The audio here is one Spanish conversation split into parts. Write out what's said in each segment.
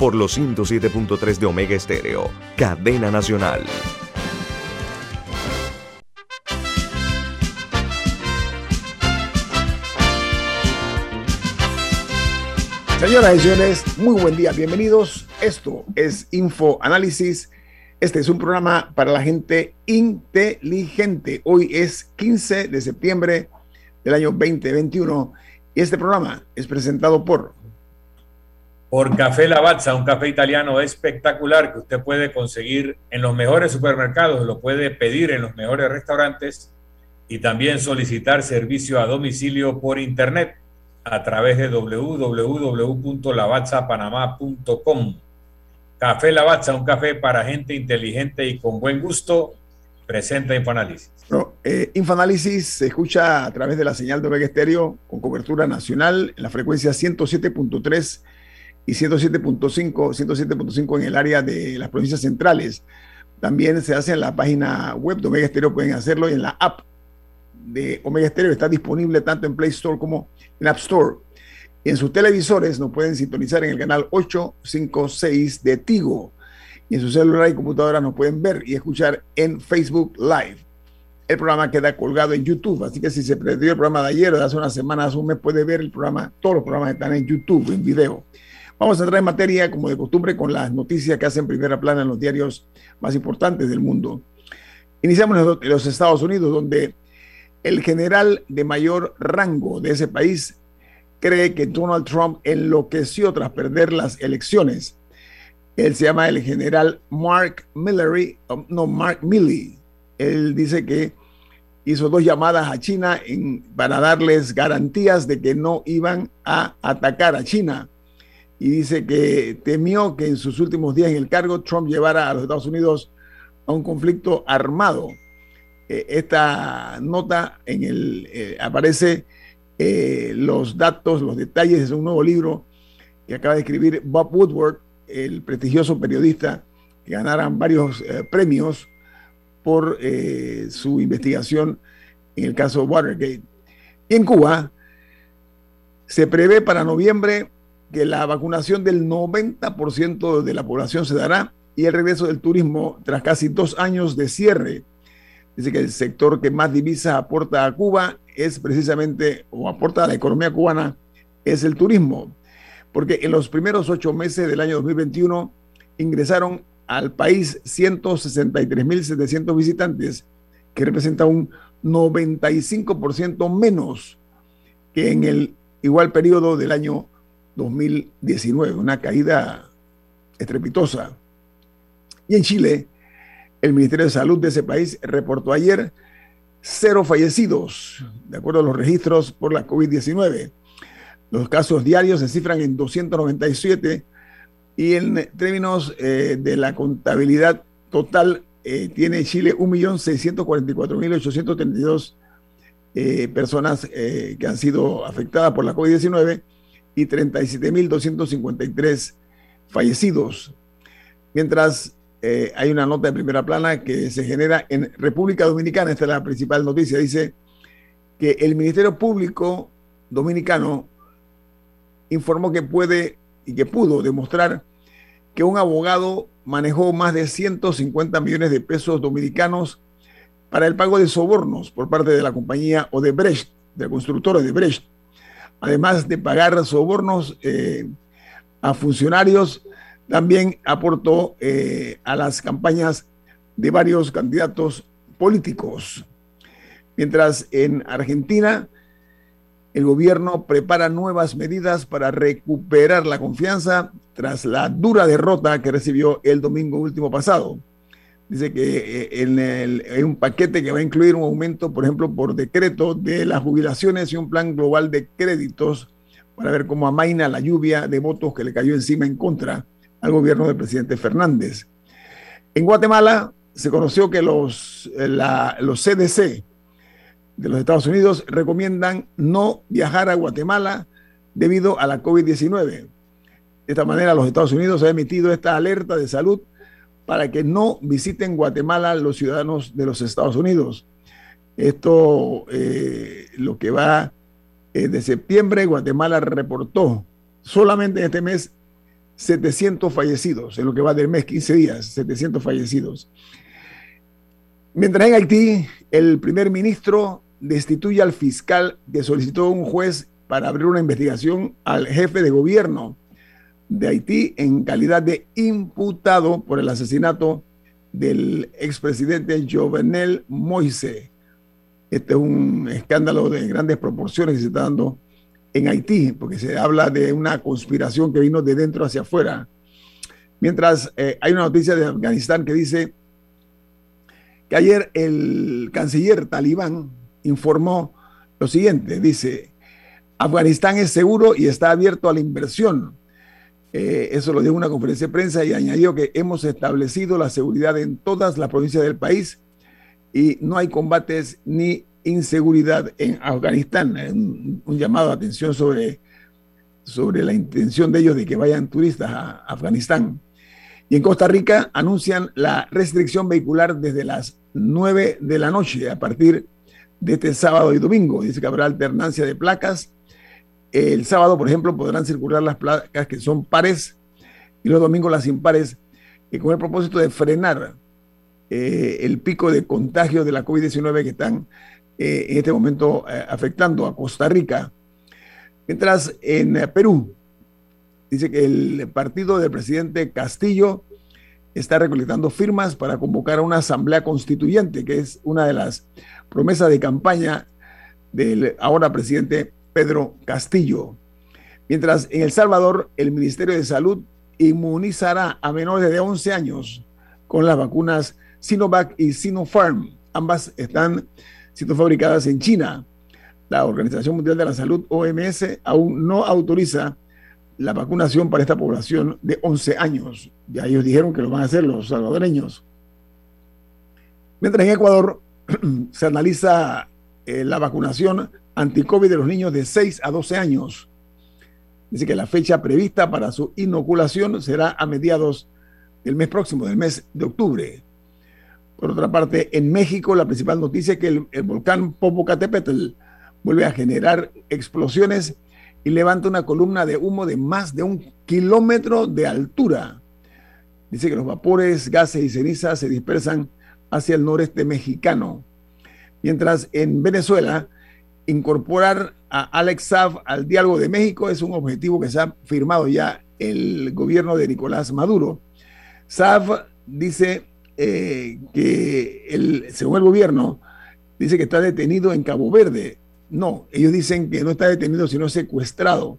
por los 107.3 de Omega Estéreo, cadena nacional. Señoras y señores, muy buen día, bienvenidos. Esto es Info Análisis. Este es un programa para la gente inteligente. Hoy es 15 de septiembre del año 2021 y este programa es presentado por por Café Lavazza, un café italiano espectacular que usted puede conseguir en los mejores supermercados, lo puede pedir en los mejores restaurantes y también solicitar servicio a domicilio por internet a través de www.lavazzapanamá.com. Café Lavazza, un café para gente inteligente y con buen gusto, presenta Infoanálisis. Eh, Infoanálisis se escucha a través de la señal de Omega Estéreo con cobertura nacional en la frecuencia 107.3 y 107.5, 107.5 en el área de las provincias centrales. También se hace en la página web de Omega Stereo, pueden hacerlo y en la app de Omega Stereo está disponible tanto en Play Store como en App Store. en sus televisores nos pueden sintonizar en el canal 856 de Tigo. Y en su celular y computadora nos pueden ver y escuchar en Facebook Live. El programa queda colgado en YouTube, así que si se perdió el programa de ayer, de hace unas semanas, un mes, puede ver el programa. Todos los programas están en YouTube, en video. Vamos a entrar en materia, como de costumbre, con las noticias que hacen primera plana en los diarios más importantes del mundo. Iniciamos en los Estados Unidos, donde el general de mayor rango de ese país cree que Donald Trump enloqueció tras perder las elecciones. Él se llama el general Mark Millery, no, Mark Milley. Él dice que hizo dos llamadas a China para darles garantías de que no iban a atacar a China y dice que temió que en sus últimos días en el cargo Trump llevara a los Estados Unidos a un conflicto armado. Eh, esta nota en el eh, aparece eh, los datos, los detalles de un nuevo libro que acaba de escribir Bob Woodward, el prestigioso periodista que ganaran varios premios por su investigación en el caso Watergate. Y en Cuba se prevé para noviembre que la vacunación del 90% de la población se dará y el regreso del turismo tras casi dos años de cierre. Dice que el sector que más divisas aporta a Cuba es precisamente, o aporta a la economía cubana, es el turismo. Porque en los primeros ocho meses del año 2021 ingresaron al país 163.700 visitantes, que representa un 95% menos que en el igual periodo del año 2019, una caída estrepitosa. Y en Chile, el Ministerio de Salud de ese país reportó ayer cero fallecidos, de acuerdo a los registros por la COVID-19. Los casos diarios se cifran en 297 y en términos eh, de la contabilidad total eh, tiene Chile 1.644.832 eh, personas eh, que han sido afectadas por la COVID-19 y 37.253 fallecidos. Mientras eh, hay una nota de primera plana que se genera en República Dominicana, esta es la principal noticia, dice que el Ministerio Público Dominicano informó que puede y que pudo demostrar que un abogado manejó más de 150 millones de pesos dominicanos para el pago de sobornos por parte de la compañía Odebrecht, de la constructora Odebrecht, además de pagar sobornos eh, a funcionarios, también aportó eh, a las campañas de varios candidatos políticos. Mientras en Argentina el gobierno prepara nuevas medidas para recuperar la confianza tras la dura derrota que recibió el domingo último pasado. Dice que eh, en, el, un paquete que va a incluir un aumento, por ejemplo, por decreto de las jubilaciones y un plan global de créditos para ver cómo amaina la lluvia de votos que le cayó encima en contra al gobierno del presidente Fernández. En Guatemala se conoció que los, los CDC de los Estados Unidos recomiendan no viajar a Guatemala debido a la COVID-19. De esta manera, los Estados Unidos han emitido esta alerta de salud para que no visiten Guatemala los ciudadanos de los Estados Unidos. Esto, eh, lo que va eh, de septiembre, Guatemala reportó solamente en este mes 700 fallecidos, en lo que va del mes, 15 días, 700 fallecidos. Mientras en Haití, el primer ministro destituye al fiscal que solicitó un juez para abrir una investigación al jefe de gobierno de Haití en calidad de imputado por el asesinato del expresidente Jovenel Moise. Este es un escándalo de grandes proporciones que se está dando en Haití, porque se habla de una conspiración que vino de dentro hacia afuera. Mientras eh, hay una noticia de Afganistán que dice que ayer el canciller talibán informó lo siguiente, dice, Afganistán es seguro y está abierto a la inversión. Eh, eso lo dijo en una conferencia de prensa y añadió que hemos establecido la seguridad en todas las provincias del país y no hay combates ni inseguridad en Afganistán. Un, un, llamado de atención sobre, sobre la intención de ellos de que vayan turistas a Afganistán. Y en Costa Rica anuncian la restricción vehicular desde las 9 de la noche a partir de este sábado y domingo. Dice que habrá alternancia de placas. El sábado, por ejemplo, podrán circular las placas que son pares y los domingos las impares, y con el propósito de frenar eh, el pico de contagio de la COVID-19 que están eh, en este momento eh, afectando a Costa Rica. Mientras en Perú, dice que el partido del presidente Castillo está recolectando firmas para convocar a una asamblea constituyente, que es una de las promesas de campaña del ahora presidente Pedro Castillo. Mientras en El Salvador el Ministerio de Salud inmunizará a menores de 11 años con las vacunas Sinovac y Sinopharm. Ambas están siendo fabricadas en China. La Organización Mundial de la Salud, OMS, aún no autoriza la vacunación para esta población de 11 años. Ya ellos dijeron que lo van a hacer los salvadoreños. Mientras en Ecuador se analiza eh, la vacunación anti-COVID de los niños de 6 a 12 años. Dice que la fecha prevista para su inoculación será a mediados del mes próximo, del mes de octubre. Por otra parte, en México la principal noticia es que el, volcán Popocatépetl vuelve a generar explosiones y levanta una columna de humo de más de un kilómetro de altura. Dice que los vapores, gases y cenizas se dispersan hacia el noreste mexicano. Mientras en Venezuela, incorporar a Alex Saab al diálogo de México es un objetivo que se ha firmado ya el gobierno de Nicolás Maduro. Saab dice eh, que, el, según el gobierno, dice que está detenido en Cabo Verde, no, ellos dicen que no está detenido, sino secuestrado.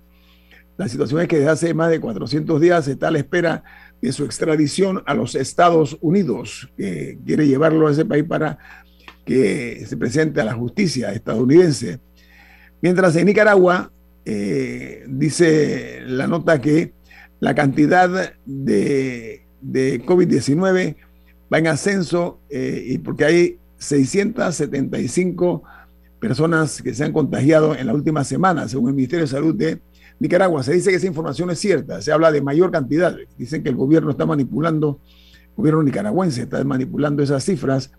La situación es que desde hace más de 400 días está a la espera de su extradición a los Estados Unidos, que quiere llevarlo a ese país para que se presente a la justicia estadounidense. Mientras en Nicaragua, eh, dice la nota que la cantidad de, de COVID-19 va en ascenso eh, y porque hay 675 personas que se han contagiado en la última semana, según el Ministerio de Salud de Nicaragua. Se dice que esa información es cierta, se habla de mayor cantidad. Dicen que el gobierno está manipulando, el gobierno nicaragüense está manipulando esas cifras.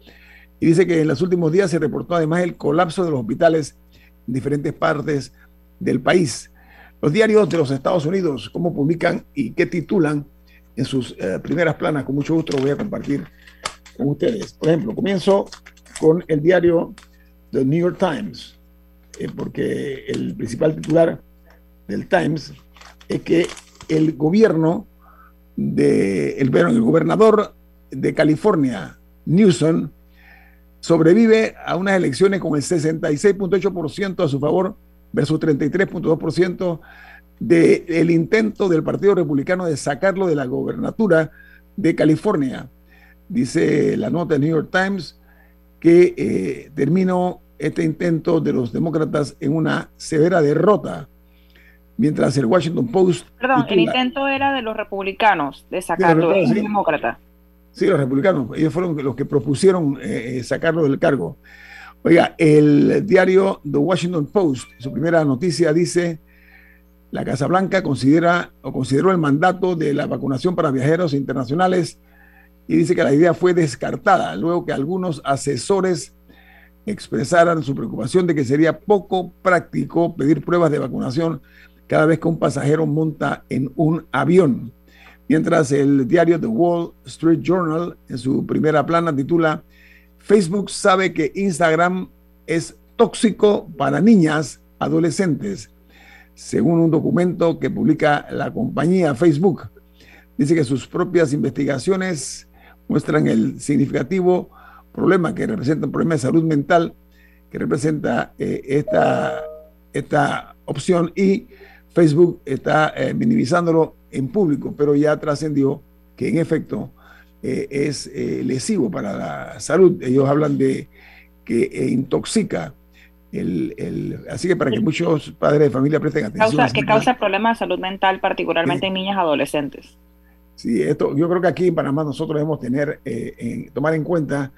Y dice que en los últimos días se reportó además el colapso de los hospitales diferentes partes del país. Los diarios de los Estados Unidos, cómo publican y qué titulan en sus eh, primeras planas, con mucho gusto lo voy a compartir con ustedes. Por ejemplo, comienzo con el diario The New York Times, eh, porque el principal titular del Times es que el gobierno de el, el gobernador de California, Newsom, sobrevive a unas elecciones con el 66.8% a su favor versus 33.2% del intento del Partido Republicano de sacarlo de la gobernatura de California. Dice la nota del New York Times que eh, terminó este intento de los demócratas en una severa derrota. mientras el Washington Post... Perdón, el intento era de los republicanos de sacarlo, de sí. demócrata. Sí, los republicanos, ellos fueron los que propusieron eh, eh, sacarlo del cargo. Oiga, el diario The Washington Post, su primera noticia dice, la Casa Blanca considera o consideró el mandato de la vacunación para viajeros internacionales y dice que la idea fue descartada luego que algunos asesores expresaran su preocupación de que sería poco práctico pedir pruebas de vacunación cada vez que un pasajero monta en un avión. Mientras el diario The Wall Street Journal, en su primera plana, titula Facebook sabe que Instagram es tóxico para niñas adolescentes, según un documento que publica la compañía Facebook. Dice que sus propias investigaciones muestran el significativo problema que representa un problema de salud mental que representa eh, esta, esta opción y Facebook está eh, minimizándolo en público, pero ya trascendió que en efecto eh, es lesivo para la salud. Ellos hablan de que intoxica el, el, así que para que muchos padres de familia presten atención. Causa, que causa problemas de salud mental, particularmente en niñas adolescentes. Sí, esto, yo creo que aquí en Panamá nosotros debemos tener, tomar en cuenta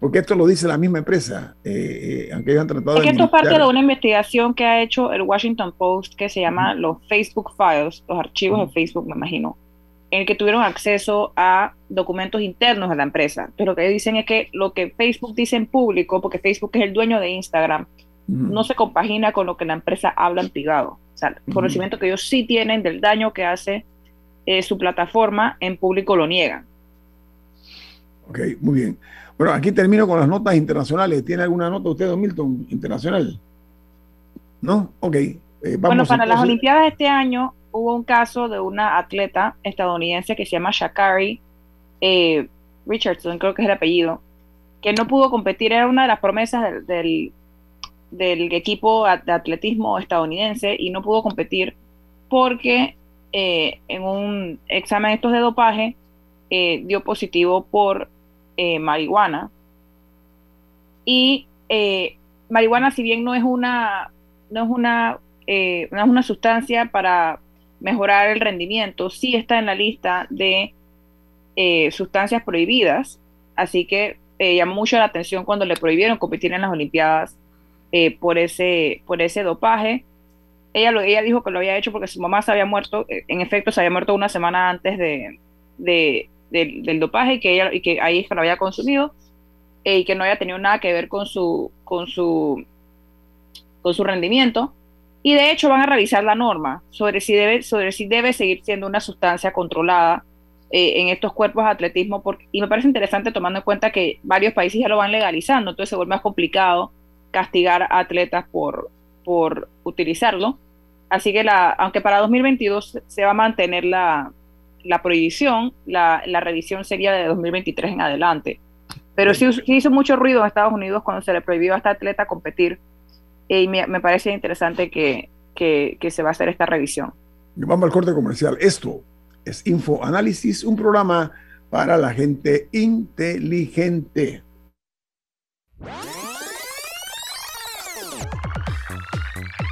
porque esto lo dice la misma empresa, eh, eh, aunque ellos han tratado es que esto es parte de una investigación que ha hecho el Washington Post que se llama los Facebook Files, los archivos de Facebook, me imagino, en el que tuvieron acceso a documentos internos de la empresa. Entonces lo que dicen es que lo que Facebook dice en público, porque Facebook es el dueño de Instagram, no se compagina con lo que la empresa habla en privado. O sea, el conocimiento que ellos sí tienen del daño que hace eh, su plataforma, en público lo niegan. Ok, muy bien. Bueno, aquí termino con las notas internacionales. ¿Tiene alguna nota usted, Don Milton, internacional? ¿No? Ok. Eh, bueno, para las Olimpiadas de este año hubo un caso de una atleta estadounidense que se llama Shakari eh, Richardson, creo que es el apellido, que no pudo competir, era una de las promesas del, del, equipo de atletismo estadounidense y no pudo competir porque eh, en un examen estos de dopaje dio positivo por eh, marihuana. Y eh, marihuana, si bien no es una, no es una, eh, no es una sustancia para mejorar el rendimiento, sí está en la lista de sustancias prohibidas. Así que llamó mucho la atención cuando le prohibieron competir en las Olimpiadas por, ese, por ese dopaje. Ella, ella dijo que lo había hecho porque su mamá se había muerto, en efecto se había muerto una semana antes de, del, dopaje y que, ella, y que ahí lo había consumido eh, y que no había tenido nada que ver con su, con su, con su rendimiento. Y de hecho van a revisar la norma sobre si debe, sobre si debe seguir siendo una sustancia controlada eh, en estos cuerpos de atletismo. Y me parece interesante tomando en cuenta que varios países ya lo van legalizando, entonces se vuelve más complicado castigar a atletas por, por utilizarlo. Así que la, aunque para 2022 se va a mantener la, la prohibición, la, revisión sería de 2023 en adelante. Pero sí, hizo mucho ruido en Estados Unidos cuando se le prohibió a esta atleta competir y me, parece interesante que, se va a hacer esta revisión. Vamos al corte comercial. Esto es Info Análisis, un programa para la gente inteligente.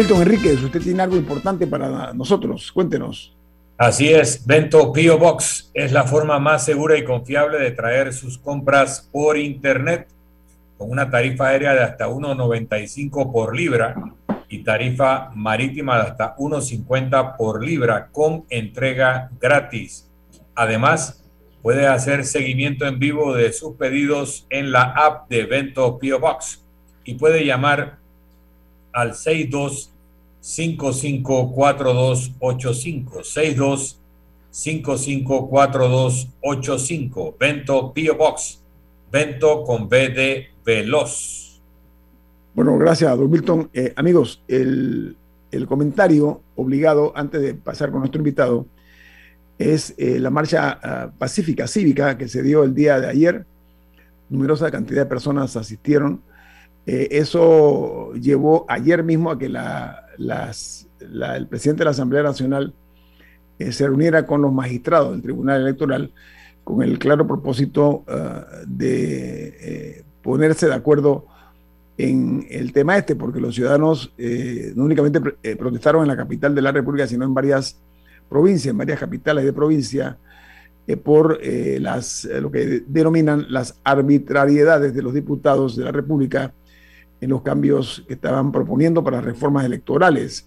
Milton Enríquez, usted tiene algo importante para nosotros. Cuéntenos. Así es, Bento Pio Box es la forma más segura y confiable de traer sus compras por Internet con una tarifa aérea de hasta 1,95 por libra y tarifa marítima de hasta 1,50 por libra con entrega gratis. Además, puede hacer seguimiento en vivo de sus pedidos en la app de Bento Pio Box y puede llamar al 62 554285 62 554285 Bento Pio Box Bento con B de Veloz. Bueno, gracias, don Milton. Eh, amigos, el, comentario obligado antes de pasar con nuestro invitado es eh, la marcha ah, pacífica cívica que se dio el día de ayer. Numerosa cantidad de personas asistieron. Eh, eso llevó ayer mismo a que el presidente de la Asamblea Nacional se reuniera con los magistrados del Tribunal Electoral con el claro propósito ah, de ponerse de acuerdo en el tema este, porque los ciudadanos eh, no únicamente eh, protestaron en la capital de la República, sino en varias provincias, en varias capitales de provincia, eh, por las, lo que denominan las arbitrariedades de los diputados de la República en los cambios que estaban proponiendo para reformas electorales,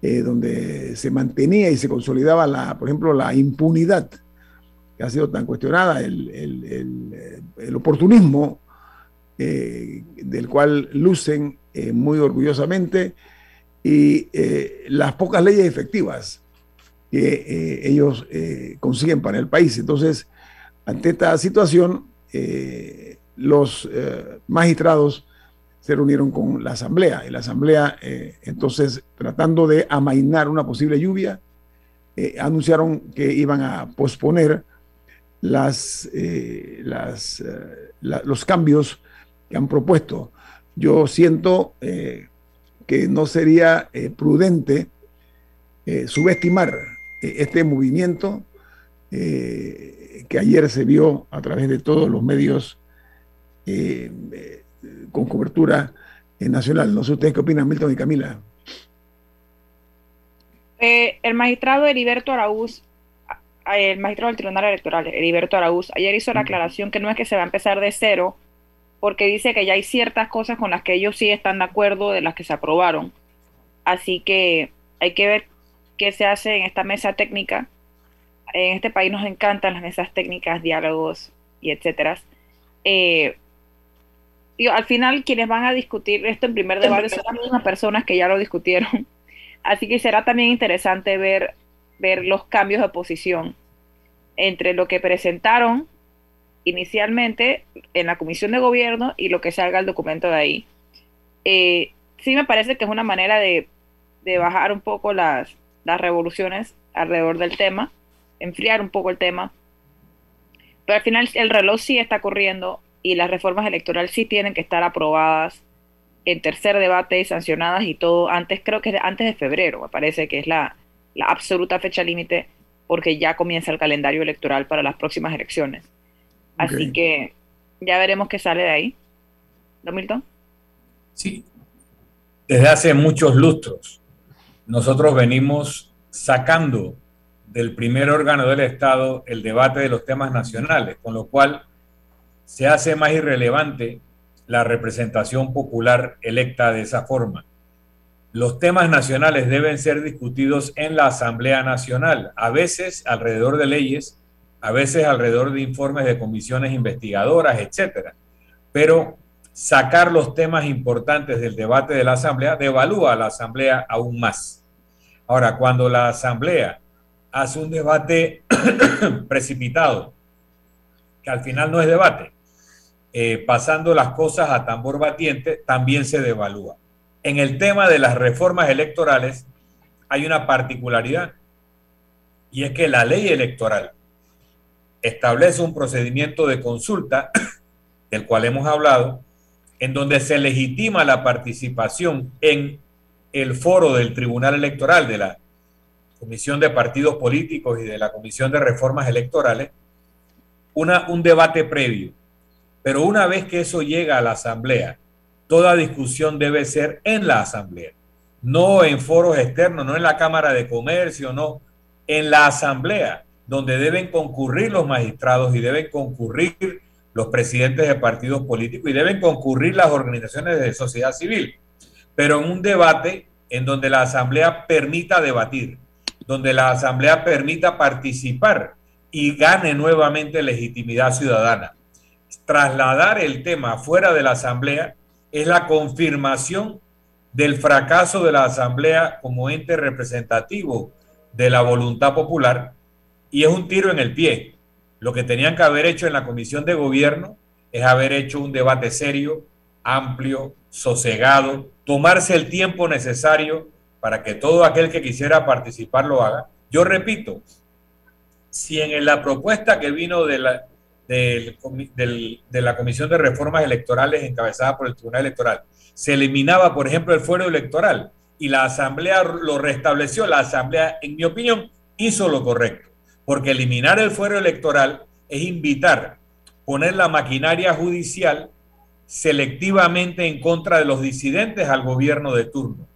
donde se mantenía y se consolidaba, la, por ejemplo, la impunidad que ha sido tan cuestionada, el, el, el oportunismo eh, del cual lucen eh, muy orgullosamente, y eh, las pocas leyes efectivas que ellos consiguen para el país. Entonces, ante esta situación, los magistrados se reunieron con la Asamblea y la Asamblea, entonces, tratando de amainar una posible lluvia, anunciaron que iban a posponer las, las, los cambios que han propuesto. Yo siento eh, que no sería eh, prudente eh, subestimar este movimiento que ayer se vio a través de todos los medios con cobertura nacional. No sé ustedes qué opinan, Milton y Camila. el magistrado Heriberto Araúz el magistrado del Tribunal Electoral, Heriberto Araúz, ayer hizo la aclaración que no es que se va a empezar de cero, porque dice que ya hay ciertas cosas con las que ellos sí están de acuerdo de las que se aprobaron. Así que hay que ver qué se hace en esta mesa técnica. En este país nos encantan las mesas técnicas, diálogos y etcétera. Eh, al final quienes van a discutir esto en primer debate son las mismas personas que ya lo discutieron. Así que será también interesante ver, ver los cambios de posición entre lo que presentaron inicialmente en la comisión de gobierno y lo que salga el documento de ahí. Eh, sí me parece que es una manera de, bajar un poco las, las revoluciones alrededor del tema, enfriar un poco el tema, pero al final el reloj sí está corriendo y las reformas electorales sí tienen que estar aprobadas en tercer debate y sancionadas y todo antes, creo que antes de febrero, me parece que es la, la absoluta fecha límite porque ya comienza el calendario electoral para las próximas elecciones. Así que ya veremos qué sale de ahí. ¿No, Milton? Sí. Desde hace muchos lustros, nosotros venimos sacando del primer órgano del Estado el debate de los temas nacionales, con lo cual se hace más irrelevante la representación popular electa de esa forma. Los temas nacionales deben ser discutidos en la Asamblea Nacional, a veces alrededor de leyes a veces alrededor de informes de comisiones investigadoras, etcétera. Pero sacar los temas importantes del debate de la Asamblea devalúa a la Asamblea aún más. Ahora, cuando la Asamblea hace un debate precipitado, que al final no es debate, eh, pasando las cosas a tambor batiente, también se devalúa. En el tema de las reformas electorales hay una particularidad, y es que la ley electoral establece un procedimiento de consulta, del cual hemos hablado, en donde se legitima la participación en el foro del Tribunal Electoral, de la Comisión de Partidos Políticos y de la Comisión de Reformas Electorales, una, un debate previo. Pero una vez que eso llega a la Asamblea, toda discusión debe ser en la Asamblea. no en foros externos, no en la Cámara de Comercio, no, en la Asamblea, donde deben concurrir los magistrados y deben concurrir los presidentes de partidos políticos y deben concurrir las organizaciones de sociedad civil, pero en un debate en donde la Asamblea permita debatir, donde la Asamblea permita participar y gane nuevamente legitimidad ciudadana. Trasladar el tema fuera de la Asamblea es la confirmación del fracaso de la Asamblea como ente representativo de la voluntad popular y es un tiro en el pie. Lo que tenían que haber hecho en la Comisión de Gobierno es haber hecho un debate serio, amplio, sosegado, tomarse el tiempo necesario para que todo aquel que quisiera participar lo haga. Yo repito, si en la propuesta que vino de la, de la Comisión de Reformas Electorales encabezada por el Tribunal Electoral se eliminaba, por ejemplo, el fuero electoral y la Asamblea lo restableció, la Asamblea, en mi opinión, hizo lo correcto, porque eliminar el fuero electoral es invitar, poner la maquinaria judicial selectivamente en contra de los disidentes al gobierno de turno.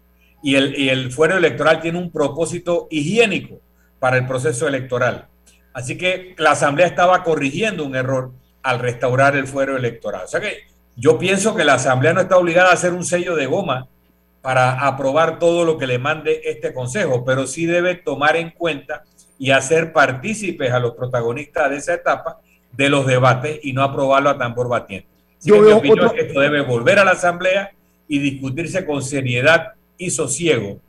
Y el, y el fuero electoral tiene un propósito higiénico para el proceso electoral. Así que la Asamblea estaba corrigiendo un error al restaurar el fuero electoral. O sea que yo pienso que la Asamblea no está obligada a hacer un sello de goma para aprobar todo lo que le mande este Consejo, pero sí debe tomar en cuenta y hacer partícipes a los protagonistas de esa etapa de los debates y no aprobarlo a tambor batiente. Yo mi opinión es que esto debe volver a la Asamblea y discutirse con seriedad y sosiego.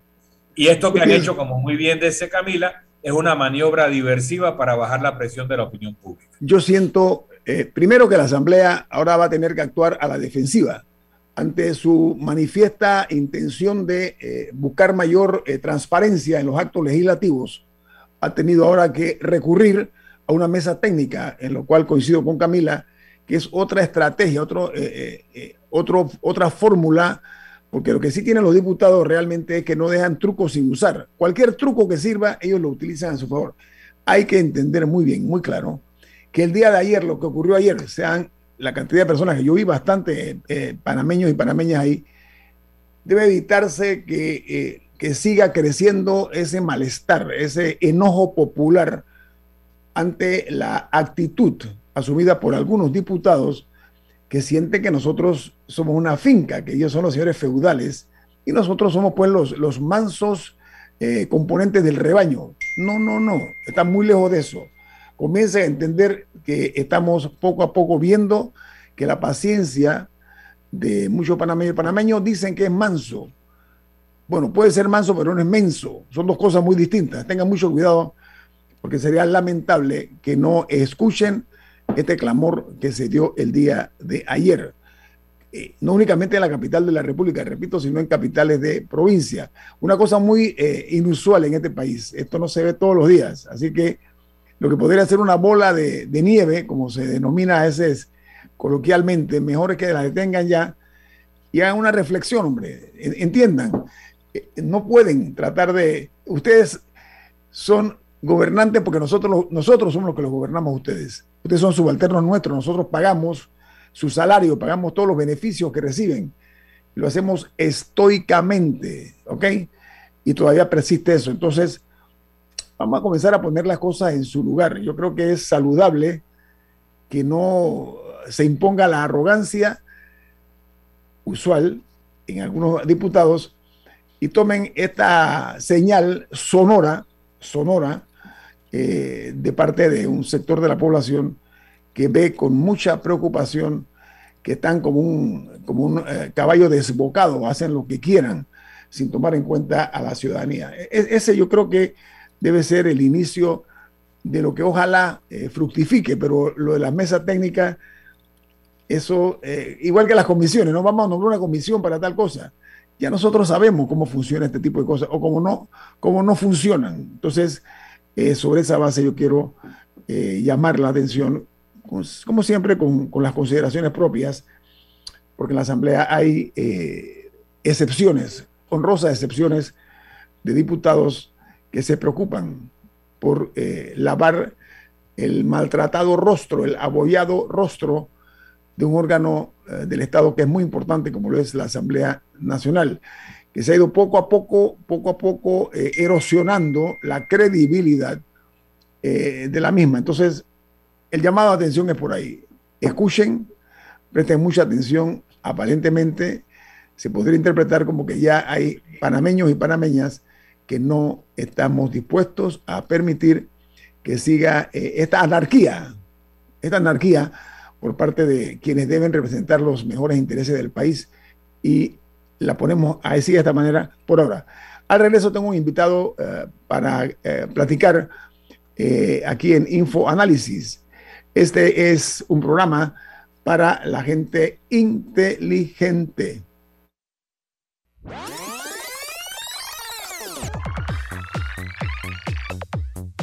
Y esto que han hecho, como muy bien dice Camila, es una maniobra diversiva para bajar la presión de la opinión pública. Yo siento, eh, primero, que la Asamblea ahora va a tener que actuar a la defensiva ante su manifiesta intención de eh, buscar mayor eh, transparencia en los actos legislativos. Ha tenido ahora que recurrir a una mesa técnica, en lo cual coincido con Camila, que es otra estrategia, otro, otro, otra fórmula porque lo que sí tienen los diputados realmente es que no dejan trucos sin usar. Cualquier truco que sirva, ellos lo utilizan a su favor. Hay que entender muy bien, muy claro, que el día de ayer, lo que ocurrió ayer, sean la cantidad de personas que yo vi bastante eh, panameños y panameñas ahí, debe evitarse que, eh, que siga creciendo ese malestar, ese enojo popular ante la actitud asumida por algunos diputados que siente que nosotros somos una finca, que ellos son los señores feudales y nosotros somos pues los, los mansos eh, componentes del rebaño. No, no, no, está muy lejos de eso. Comienza a entender que estamos poco a poco viendo que la paciencia de muchos panameños panameños dicen que es manso. Bueno, puede ser manso, pero no es menso. Son dos cosas muy distintas. Tengan mucho cuidado porque sería lamentable que no escuchen este clamor que se dio el día de ayer. Eh, no únicamente en la capital de la República, repito, sino en capitales de provincia. Una cosa muy eh, inusual en este país. Esto no se ve todos los días. Así que lo que podría ser una bola de, nieve, como se denomina a veces coloquialmente, mejor es que la detengan ya y hagan una reflexión, hombre. Entiendan, eh, no pueden tratar de... Ustedes son gobernantes porque nosotros, nosotros somos los que los gobernamos ustedes. Ustedes son subalternos nuestros, nosotros pagamos su salario, pagamos todos los beneficios que reciben. Lo hacemos estoicamente, ¿ok? Y todavía persiste eso. Entonces, vamos a comenzar a poner las cosas en su lugar. Yo creo que es saludable que no se imponga la arrogancia usual en algunos diputados y tomen esta señal sonora, sonora, eh, de parte de un sector de la población que ve con mucha preocupación que están como un, como un eh, caballo desbocado, hacen lo que quieran sin tomar en cuenta a la ciudadanía. E, e, ese yo creo que debe ser el inicio de lo que ojalá eh, fructifique, pero lo de la mesa técnica, eso, igual que las comisiones, no vamos a nombrar una comisión para tal cosa. Ya nosotros sabemos cómo funciona este tipo de cosas o cómo no, cómo no funcionan. Entonces, eh, sobre esa base yo quiero eh, llamar la atención, como siempre, con, las consideraciones propias, porque en la Asamblea hay eh, excepciones, honrosas excepciones de diputados que se preocupan por lavar el maltratado rostro, el abollado rostro de un órgano del Estado que es muy importante, como lo es la Asamblea Nacional que se ha ido poco a poco, poco a poco eh, erosionando la credibilidad eh, de la misma. Entonces, el llamado a atención es por ahí. Escuchen, presten mucha atención. Aparentemente, se podría interpretar como que ya hay panameños y panameñas que no estamos dispuestos a permitir que siga eh, esta anarquía, esta anarquía por parte de quienes deben representar los mejores intereses del país y la ponemos así de esta manera por ahora. Al regreso tengo un invitado eh, para eh, platicar aquí en Info Análisis. Este es un programa para la gente inteligente.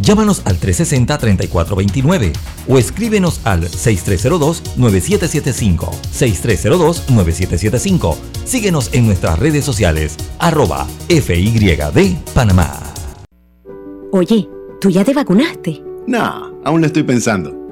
Llámanos al 360-3429 o escríbenos al 6302-9775. 6302-9775. Síguenos en nuestras redes sociales, arroba FYD Panamá. Oye, ¿tú ya te vacunaste? No, aún lo estoy pensando.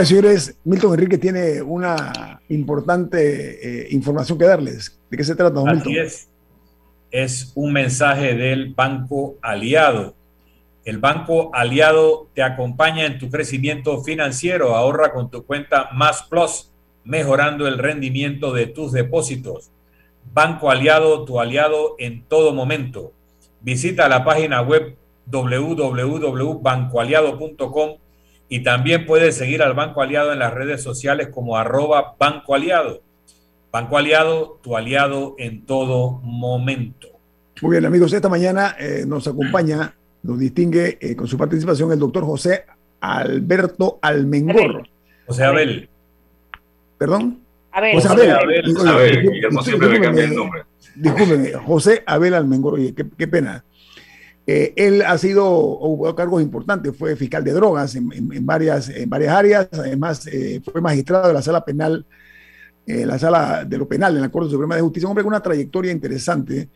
Señoras y señores, Milton Enrique tiene una importante eh, información que darles. ¿De qué se trata, don Así es. Es un mensaje del Banco Aliado. El Banco Aliado te acompaña en tu crecimiento financiero. Ahorra con tu cuenta Más Plus, mejorando el rendimiento de tus depósitos. Banco Aliado, tu aliado en todo momento. Visita la página web www.bancoaliado.com y también puedes seguir al Banco Aliado en las redes sociales como arroba Banco Aliado. Banco Aliado, tu aliado en todo momento. Muy bien, amigos, esta mañana eh, nos acompaña, nos distingue eh, con su participación el doctor José Alberto Almengor. José Abel. ¿Perdón? Abel. José José Abel. Abel, Abel, Guillermo siempre me cambia el nombre. Discúlpeme, José Abel Almengor, oye, qué, qué pena. Eh, él ha sido, ocupado cargos importantes, fue fiscal de drogas en, varias, en varias áreas, además eh, fue magistrado de la sala penal, eh, la sala de lo penal en la Corte Suprema de Justicia, un hombre con una trayectoria interesante,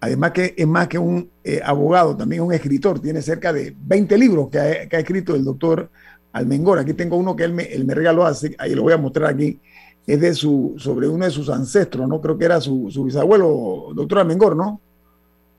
además que es más que un abogado, también un escritor, tiene cerca de 20 libros que ha, escrito el doctor Almengor, aquí tengo uno que él me, él me regaló, así, ahí lo voy a mostrar aquí, es de su, sobre uno de sus ancestros, ¿no? Creo que era su, su bisabuelo, doctor Almengor, ¿no?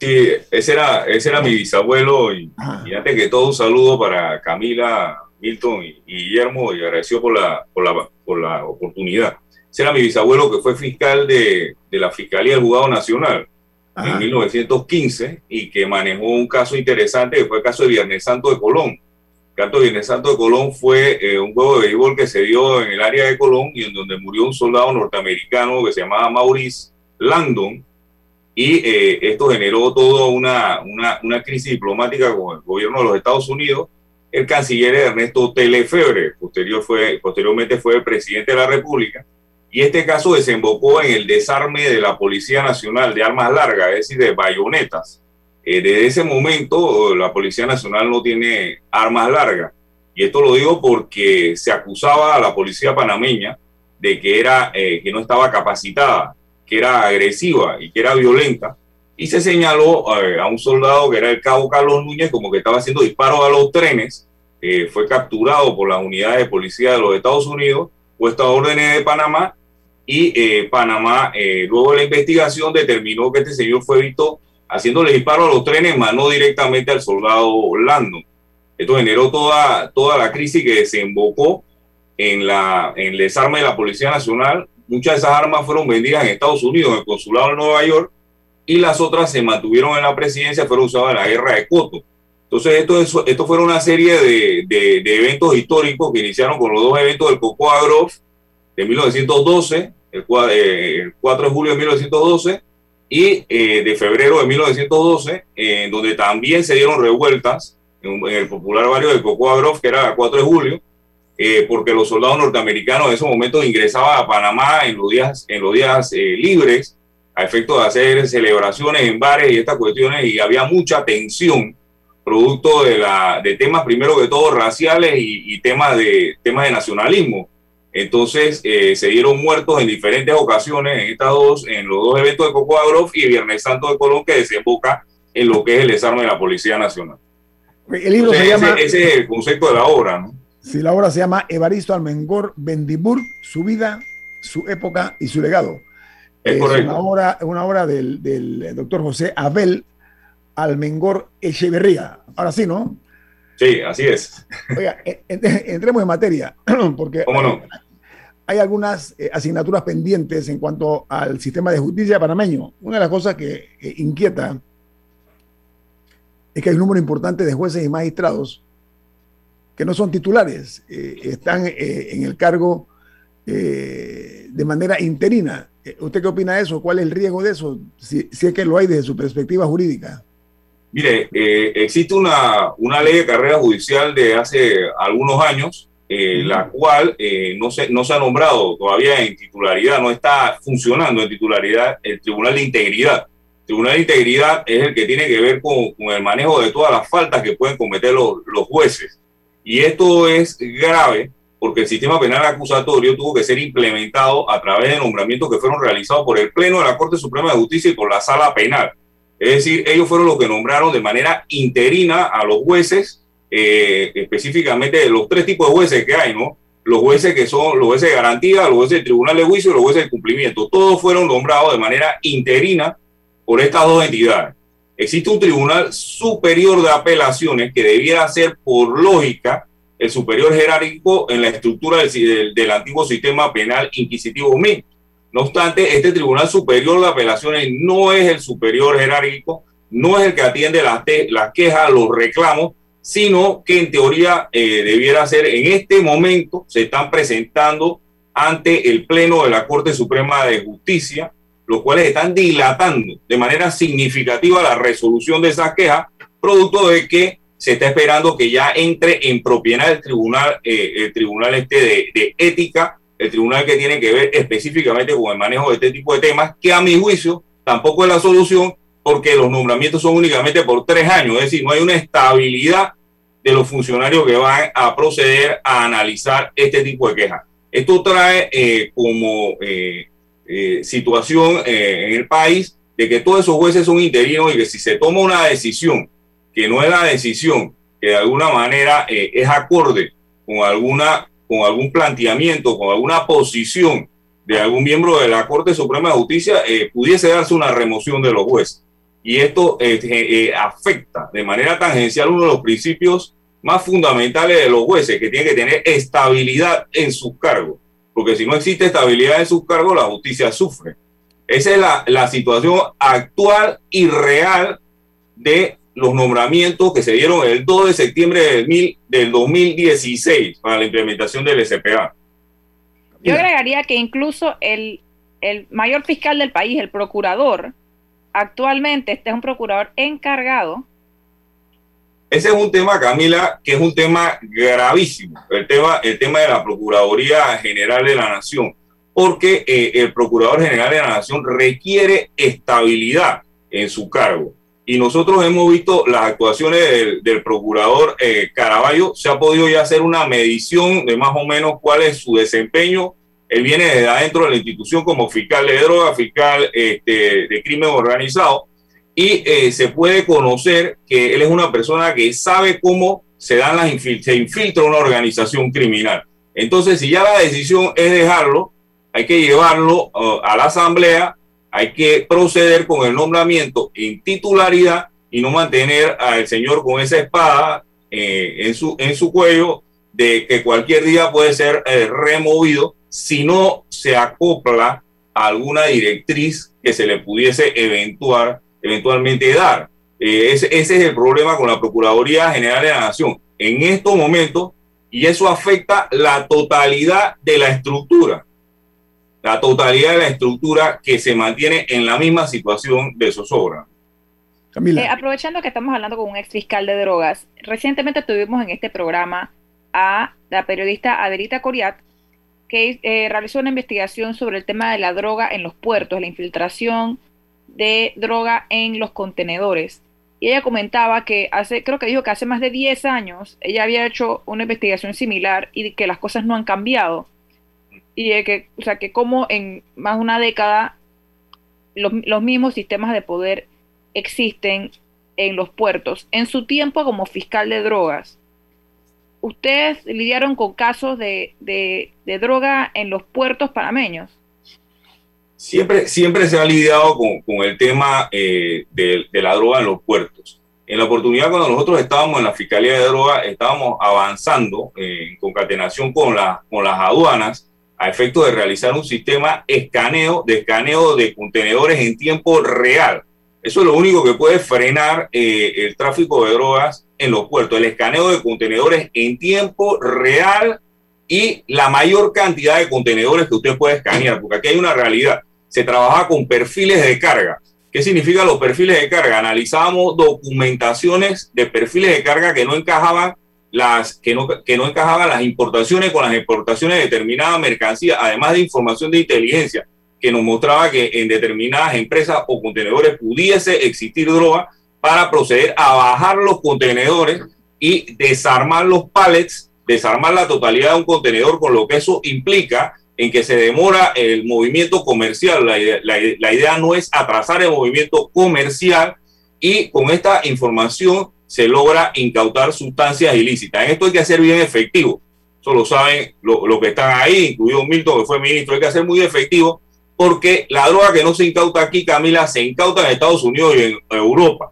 Sí, ese era, ese era mi bisabuelo y, y antes que todo un saludo para Camila, Milton y, y Guillermo y agradecido por la, por, la, por la oportunidad. Ese era mi bisabuelo que fue fiscal de, de la Fiscalía del Juzgado Nacional en Ajá. 1915 y que manejó un caso interesante que fue el caso de Viernes Santo de Colón. El caso de Viernes Santo de Colón fue eh, un juego de béisbol que se dio en el área de Colón y en donde murió un soldado norteamericano que se llamaba Maurice Langdon y eh, esto generó toda una, una, una crisis diplomática con el gobierno de los Estados Unidos. El canciller Ernesto Telefebre, posterior fue, posteriormente fue el presidente de la República, y este caso desembocó en el desarme de la Policía Nacional de armas largas, es decir, de bayonetas. Eh, desde ese momento la Policía Nacional no tiene armas largas, y esto lo digo porque se acusaba a la policía panameña de que, era, eh, que no estaba capacitada, que era agresiva y que era violenta, y se señaló eh, a un soldado que era el cabo Carlos Núñez como que estaba haciendo disparos a los trenes, eh, fue capturado por las unidades de policía de los Estados Unidos, puesto a órdenes de Panamá y eh, Panamá, luego de la investigación, determinó que este señor fue visto haciéndole disparos a los trenes, más no directamente al soldado Orlando. Esto generó toda, toda la crisis que desembocó en, la, en el desarme de la Policía Nacional. Muchas de esas armas fueron vendidas en Estados Unidos, en el consulado de Nueva York, y las otras se mantuvieron en la presidencia, fueron usadas en la guerra de Coto. Entonces, esto, esto fueron una serie de, de, eventos históricos que iniciaron con los dos eventos del Cocoa Grove de 1912, el, 4 eh, de julio de 1912 y eh, de febrero de 1912, en donde también se dieron revueltas en, el popular barrio de Cocoa Grove, que era el 4 de julio, eh, porque los soldados norteamericanos en esos momentos ingresaban a Panamá en los días, en los días libres a efecto de hacer celebraciones en bares y estas cuestiones y había mucha tensión producto de, la, de temas primero que todo raciales y, temas, de, temas de nacionalismo. Entonces eh, se dieron muertos en diferentes ocasiones en estas dos, en los dos eventos de Cocoa Grove y Viernes Santo de Colón que desemboca en lo que es el desarme de la Policía Nacional. El libro se llama... Ese, es el concepto de la obra, ¿no? Sí, la obra se llama Evaristo Almengor Bendibur, su vida, su época y su legado. Es, una obra, una obra del, del, doctor José Abel Almengor Echeverría. Ahora sí, ¿no? Sí, así es. Oiga, entremos en materia, porque hay, algunas eh, asignaturas pendientes en cuanto al sistema de justicia panameño. Una de las cosas que inquieta es que hay un número importante de jueces y magistrados que no son titulares, eh, están eh, en el cargo de manera interina eh, ¿Usted qué opina de eso? ¿Cuál es el riesgo de eso? Si, es que lo hay desde su perspectiva jurídica. Mire, eh, existe una, una ley de carrera judicial de hace algunos años, eh, la cual no, se, no se ha nombrado todavía en titularidad, no está funcionando en titularidad el Tribunal de Integridad. El Tribunal de Integridad es el que tiene que ver con, con el manejo de todas las faltas que pueden cometer los, los jueces. Y esto es grave porque el sistema penal acusatorio tuvo que ser implementado a través de nombramientos que fueron realizados por el Pleno de la Corte Suprema de Justicia y por la Sala Penal. Es decir, ellos fueron los que nombraron de manera interina a los jueces, eh, específicamente los tres tipos de jueces que hay, ¿no? Los jueces que son los jueces de garantía, los jueces del Tribunal de Juicio y los jueces de cumplimiento. Todos fueron nombrados de manera interina por estas dos entidades. Existe un Tribunal Superior de Apelaciones que debiera ser, por lógica, el superior jerárquico en la estructura del, antiguo sistema penal inquisitivo mixto. No obstante, este Tribunal Superior de Apelaciones no es el superior jerárquico, no es el que atiende las, las quejas, los reclamos, sino que en teoría eh, debiera ser en este momento, se están presentando ante el Pleno de la Corte Suprema de Justicia, los cuales están dilatando de manera significativa la resolución de esas quejas, producto de que se está esperando que ya entre en propiedad del tribunal, eh, el tribunal este de, ética, el tribunal que tiene que ver específicamente con el manejo de este tipo de temas, que a mi juicio tampoco es la solución porque los nombramientos son únicamente por tres años, es decir, no hay una estabilidad de los funcionarios que van a proceder a analizar este tipo de quejas. Esto trae eh, como eh, situación en el país de que todos esos jueces son interinos y que si se toma una decisión que no es la decisión que de alguna manera eh, es acorde con, alguna, con algún planteamiento, con alguna posición de algún miembro de la Corte Suprema de Justicia, eh, pudiese darse una remoción de los jueces. Y esto eh, afecta de manera tangencial uno de los principios más fundamentales de los jueces, que tienen que tener estabilidad en sus cargos. Porque si no existe estabilidad en sus cargos, la justicia sufre. Esa es la, la situación actual y real de los nombramientos que se dieron el 2 de septiembre del, del 2016 para la implementación del SPA. Yo agregaría que incluso el, mayor fiscal del país, el procurador, actualmente este es un procurador encargado ese es un tema, Camila, que es un tema gravísimo, el tema, el tema de la Procuraduría General de la Nación, porque eh, el Procurador General de la Nación requiere estabilidad en su cargo. Y nosotros hemos visto las actuaciones del, Procurador eh, Caraballo, se ha podido ya hacer una medición de más o menos cuál es su desempeño. Él viene desde adentro de la institución como fiscal de droga, fiscal este, de crimen organizado, y eh, se puede conocer que él es una persona que sabe cómo se dan las se infiltra una organización criminal. Entonces, si ya la decisión es dejarlo, hay que llevarlo uh, a la asamblea, hay que proceder con el nombramiento en titularidad y no mantener al señor con esa espada eh, en, su, en su cuello de que cualquier día puede ser eh, removido si no se acopla a alguna directriz que se le pudiese eventuar eventualmente dar. Eh, ese, es el problema con la Procuraduría General de la Nación. En estos momentos, y eso afecta la totalidad de la estructura, la totalidad de la estructura que se mantiene en la misma situación de zozobra. Eh, aprovechando que estamos hablando con un ex fiscal de drogas, recientemente tuvimos en este programa a la periodista Adelita Coriat, que eh, realizó una investigación sobre el tema de la droga en los puertos, la infiltración de droga en los contenedores. Y ella comentaba que hace, creo que dijo que hace más de 10 años ella había hecho una investigación similar y que las cosas no han cambiado. Y que, o sea, que como en más de una década los, los mismos sistemas de poder existen en los puertos. En su tiempo como fiscal de drogas, ¿ustedes lidiaron con casos de, de, de droga en los puertos panameños? Siempre, siempre se ha lidiado con, con el tema eh, de, de, la droga en los puertos. En la oportunidad cuando nosotros estábamos en la Fiscalía de Droga, estábamos avanzando eh, en concatenación con, la, con las aduanas a efecto de realizar un sistema escaneo, de escaneo de contenedores en tiempo real. Eso es lo único que puede frenar eh, el tráfico de drogas en los puertos, el escaneo de contenedores en tiempo real y la mayor cantidad de contenedores que usted puede escanear, porque aquí hay una realidad se trabajaba con perfiles de carga. ¿Qué significan los perfiles de carga? Analizábamos documentaciones de perfiles de carga que no encajaban las que no, que no encajaban las importaciones con las exportaciones de determinada mercancía, además de información de inteligencia que nos mostraba que en determinadas empresas o contenedores pudiese existir droga para proceder a bajar los contenedores y desarmar los pallets, desarmar la totalidad de un contenedor, con lo que eso implica en que se demora el movimiento comercial. La idea, no es atrasar el movimiento comercial y con esta información se logra incautar sustancias ilícitas. En esto hay que ser bien efectivo. Eso lo saben los lo que están ahí, incluido Milton, que fue ministro. Hay que ser muy efectivo porque la droga que no se incauta aquí, Camila, se incauta en Estados Unidos y en Europa.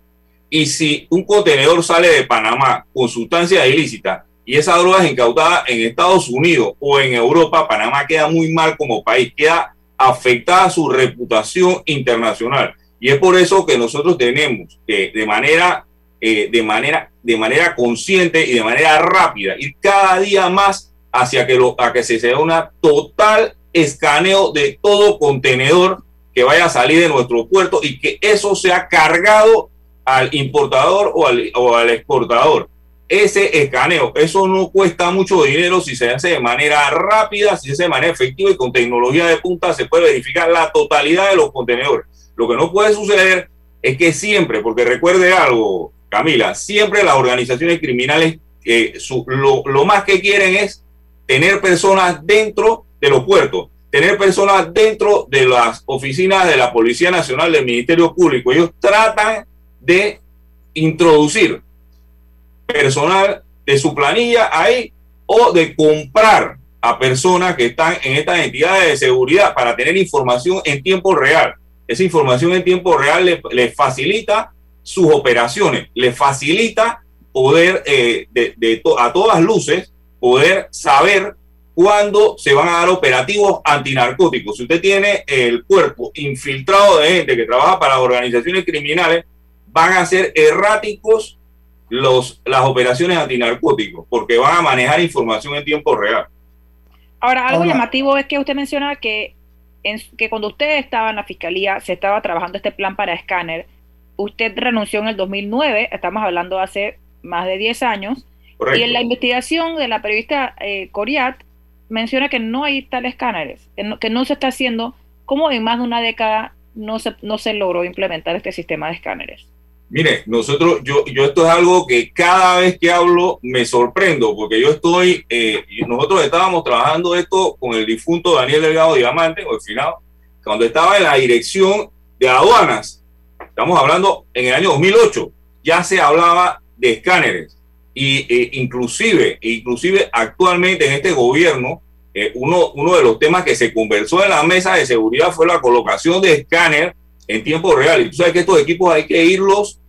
Y si un contenedor sale de Panamá con sustancias ilícitas y esa droga es incautada en Estados Unidos o en Europa, Panamá queda muy mal como país, queda afectada su reputación internacional. Y es por eso que nosotros tenemos que de manera, eh, de manera, de manera consciente y de manera rápida ir cada día más hacia que, lo, a que se sea una total escaneo de todo contenedor que vaya a salir de nuestro puerto y que eso sea cargado al importador o al, o al exportador ese escaneo. Eso no cuesta mucho dinero si se hace de manera rápida, si se hace de manera efectiva y con tecnología de punta se puede verificar la totalidad de los contenedores. Lo que no puede suceder es que siempre, porque recuerde algo, Camila, siempre las organizaciones criminales eh, lo, lo más que quieren es tener personas dentro de los puertos, tener personas dentro de las oficinas de la Policía Nacional, del Ministerio Público. Ellos tratan de introducir personal de su planilla ahí o de comprar a personas que están en estas entidades de seguridad para tener información en tiempo real. Esa información en tiempo real le, facilita sus operaciones, le facilita poder, eh, de, a todas luces, poder saber cuándo se van a dar operativos antinarcóticos. Si usted tiene el cuerpo infiltrado de gente que trabaja para organizaciones criminales, van a ser erráticos los, las operaciones antinarcóticos, porque van a manejar información en tiempo real. Ahora, algo llamativo es que usted menciona que, en, que cuando usted estaba en la fiscalía, se estaba trabajando este plan para escáner. Usted renunció en el 2009, estamos hablando de hace más de 10 años. Y en la investigación de la periodista eh, Coriat menciona que no hay tales escáneres, que no, que no se está haciendo, como en más de una década no se, no se logró implementar este sistema de escáneres. Mire, nosotros, yo, yo esto es algo que cada vez que hablo me sorprendo, porque yo estoy, eh, nosotros estábamos trabajando esto con el difunto Daniel Delgado Diamante, o el final, cuando estaba en la dirección de aduanas, estamos hablando en el año 2008, ya se hablaba de escáneres y e inclusive, inclusive actualmente en este gobierno, eh, uno, uno de los temas que se conversó en la mesa de seguridad fue la colocación de escáner en tiempo real. Y tú sabes que estos equipos hay que irlos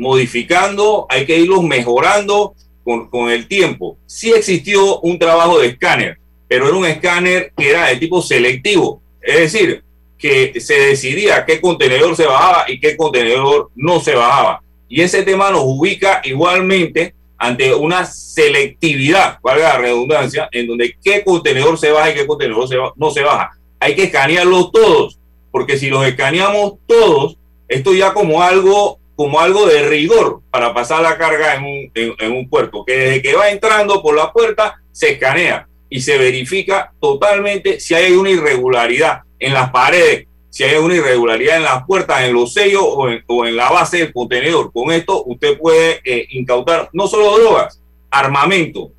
modificando, hay que irlos mejorando con, con el tiempo. Sí existió un trabajo de escáner, pero era un escáner que era de tipo selectivo. Es decir, que se decidía qué contenedor se bajaba y qué contenedor no se bajaba. Y ese tema nos ubica igualmente ante una selectividad, valga la redundancia, en donde qué contenedor se baja y qué contenedor no se baja. Hay que escanearlos todos, porque si los escaneamos todos, esto ya como algo, como algo de rigor para pasar la carga en un, en un puerto, que desde que va entrando por la puerta se escanea y se verifica totalmente si hay una irregularidad en las paredes, si hay una irregularidad en las puertas, en los sellos o en, la base del contenedor. Con esto usted puede eh, incautar no solo drogas, armamento,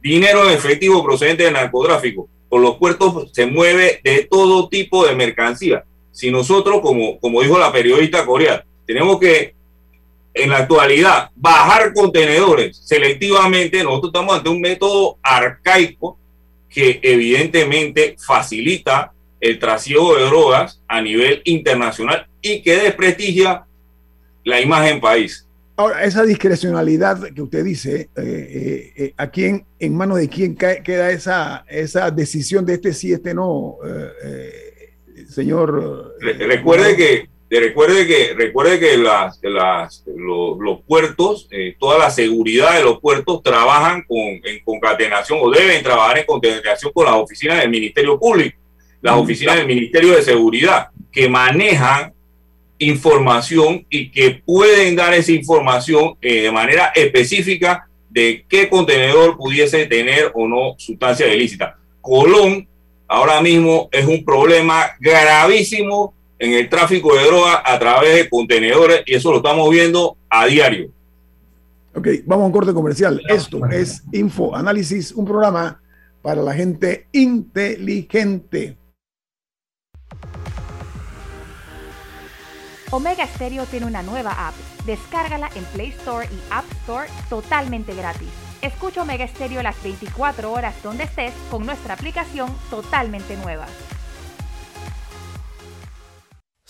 dinero en efectivo procedente del narcotráfico. Por los puertos se mueve de todo tipo de mercancía. Si nosotros, como, como dijo la periodista coreana, tenemos que en la actualidad bajar contenedores selectivamente, nosotros estamos ante un método arcaico que evidentemente facilita el trasiego de drogas a nivel internacional y que desprestigia la imagen país. Ahora, esa discrecionalidad que usted dice, eh, eh, eh, ¿a quién, en manos de quién queda esa, esa decisión de este sí, este no, señor? recuerde que recuerde que recuerde que las, las los, puertos, toda la seguridad de los puertos trabajan con, en concatenación o deben trabajar en concatenación con las oficinas del Ministerio Público las oficinas del Ministerio de Seguridad, que manejan información y que pueden dar esa información eh, de manera específica de qué contenedor pudiese tener o no sustancia ilícita. Colón ahora mismo es un problema gravísimo en el tráfico de drogas a través de contenedores y eso lo estamos viendo a diario. Ok, vamos a un corte comercial. Esto es Info Análisis, un programa para la gente inteligente. Omega Stereo tiene una nueva app. Descárgala en Play Store y App Store totalmente gratis. Escucha Omega Stereo las 24 horas donde estés con nuestra aplicación totalmente nueva.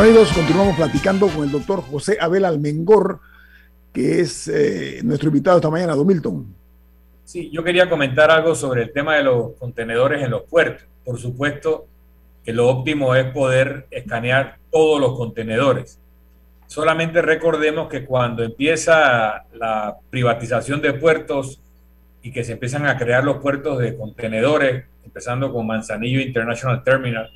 Amigos, continuamos platicando con el doctor José Abel Almengor, que es eh, nuestro invitado esta mañana, Don Milton. Sí, yo quería comentar algo sobre el tema de los contenedores en los puertos. Por supuesto que lo óptimo es poder escanear todos los contenedores. Solamente recordemos que cuando empieza la privatización de puertos y que se empiezan a crear los puertos de contenedores, empezando con Manzanillo International Terminal,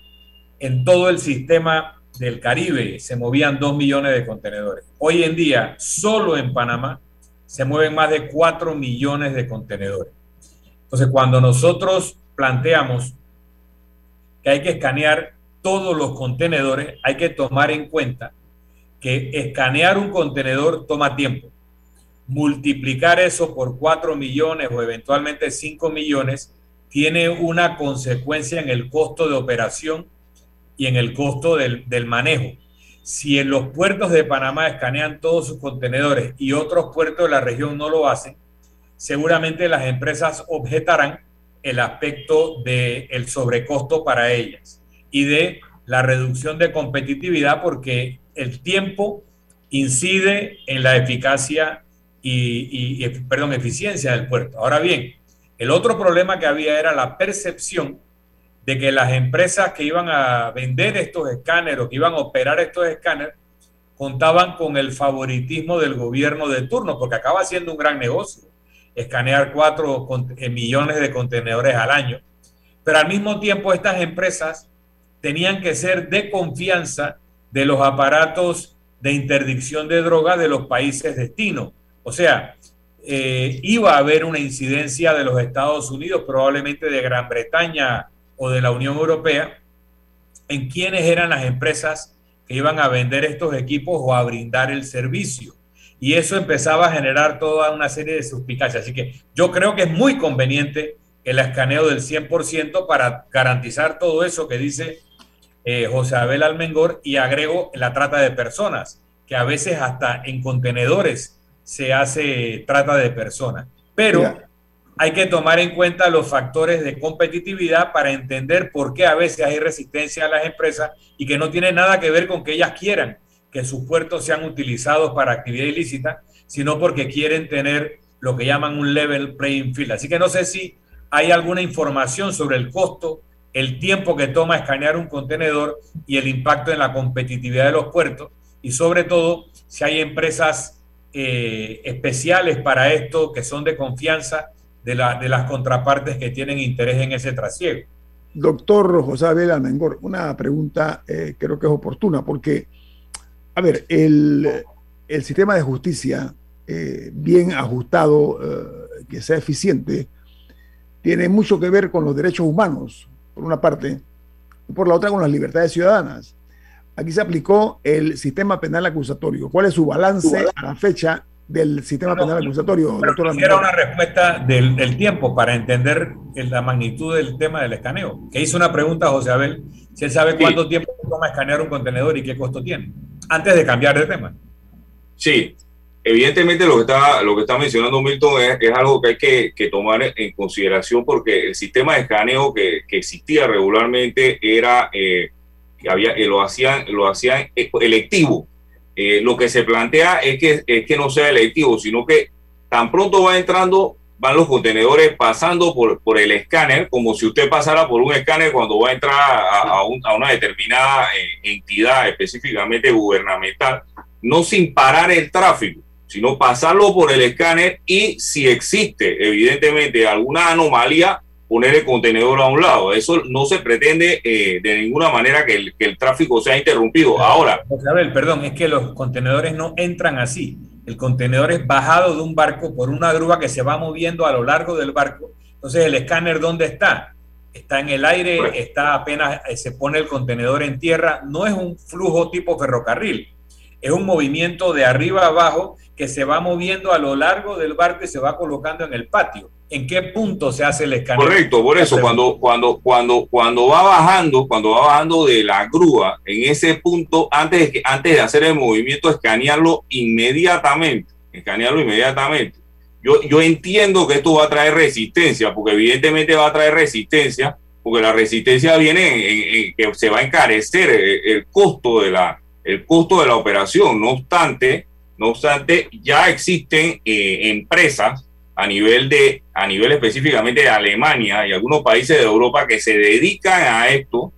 en todo el sistema del Caribe se movían 2 millones de contenedores. Hoy en día, solo en Panamá, se mueven más de 4 millones de contenedores. Entonces, cuando nosotros planteamos que hay que escanear todos los contenedores, hay que tomar en cuenta que escanear un contenedor toma tiempo. Multiplicar eso por 4 millones o eventualmente 5 millones tiene una consecuencia en el costo de operación y en el costo del, manejo. Si en los puertos de Panamá escanean todos sus contenedores y otros puertos de la región no lo hacen, seguramente las empresas objetarán el aspecto del el sobrecosto para ellas y de la reducción de competitividad porque el tiempo incide en la eficacia y, perdón, eficiencia del puerto. Ahora bien, el otro problema que había era la percepción de que las empresas que iban a vender estos escáneres que iban a operar estos escáneres contaban con el favoritismo del gobierno de turno, porque acaba siendo un gran negocio escanear cuatro eh, millones de contenedores al año. Pero al mismo tiempo estas empresas tenían que ser de confianza de los aparatos de interdicción de drogas de los países destino. O sea, eh, iba a haber una incidencia de los Estados Unidos, probablemente de Gran Bretaña o de la Unión Europea, en quiénes eran las empresas que iban a vender estos equipos o a brindar el servicio. Y eso empezaba a generar toda una serie de suspicacias. Así que yo creo que es muy conveniente el escaneo del 100% para garantizar todo eso que dice eh, José Abel Almengor y agrego la trata de personas, que a veces hasta en contenedores se hace trata de personas. Pero hay que tomar en cuenta los factores de competitividad para entender por qué a veces hay resistencia a las empresas y que no tiene nada que ver con que ellas quieran que sus puertos sean utilizados para actividad ilícita, sino porque quieren tener lo que llaman un level playing field. Así que no sé si hay alguna información sobre el costo, el tiempo que toma escanear un contenedor y el impacto en la competitividad de los puertos y sobre todo si hay empresas eh, especiales para esto que son de confianza de, las contrapartes que tienen interés en ese trasiego. Doctor José Abel Almengor, una pregunta eh, creo que es oportuna, porque, a ver, el, sistema de justicia eh, bien ajustado, eh, que sea eficiente, tiene mucho que ver con los derechos humanos, por una parte, y por la otra con las libertades ciudadanas. Aquí se aplicó el sistema penal acusatorio. ¿Cuál es su balance a la fecha del sistema penal acusatorio. Era una respuesta del, tiempo para entender la magnitud del tema del escaneo. Que hizo una pregunta a José Abel, si él sabe cuánto tiempo toma escanear un contenedor y qué costo tiene, antes de cambiar de tema. Sí, evidentemente lo que está, lo que está mencionando Milton es, algo que hay que, que, tomar en consideración porque el sistema de escaneo que, que existía regularmente era, eh, que había, lo hacían, lo hacían electivo eh, lo que se plantea es que, es que no sea electivo, sino que tan pronto va entrando, van los contenedores pasando por, por el escáner, como si usted pasara por un escáner cuando va a entrar a, a, una determinada eh, entidad específicamente gubernamental, no sin parar el tráfico, sino pasarlo por el escáner y si existe evidentemente alguna anomalía, poner el contenedor a un lado. Eso no se pretende eh, de ninguna manera que el, que el, tráfico sea interrumpido. Ahora. Isabel, perdón, es que los contenedores no entran así. El contenedor es bajado de un barco por una grúa que se va moviendo a lo largo del barco. Entonces, ¿el escáner dónde está? Está en el aire, está apenas eh, se pone el contenedor en tierra. No es un flujo tipo ferrocarril. Es un movimiento de arriba a abajo que se va moviendo a lo largo del barco y se va colocando en el patio en qué punto se hace el escaneo. Correcto, por eso cuando, cuando, cuando, cuando va bajando, cuando va bajando de la grúa, en ese punto, antes de, que, antes de hacer el movimiento, escanearlo inmediatamente, escanearlo inmediatamente. Yo, yo entiendo que esto va a traer resistencia, porque evidentemente va a traer resistencia, porque la resistencia viene en, que se va a encarecer el, costo de la, el costo de la operación. No obstante, no obstante, ya existen eh, empresas a nivel de, a nivel específicamente de Alemania y algunos países de Europa que se dedican a esto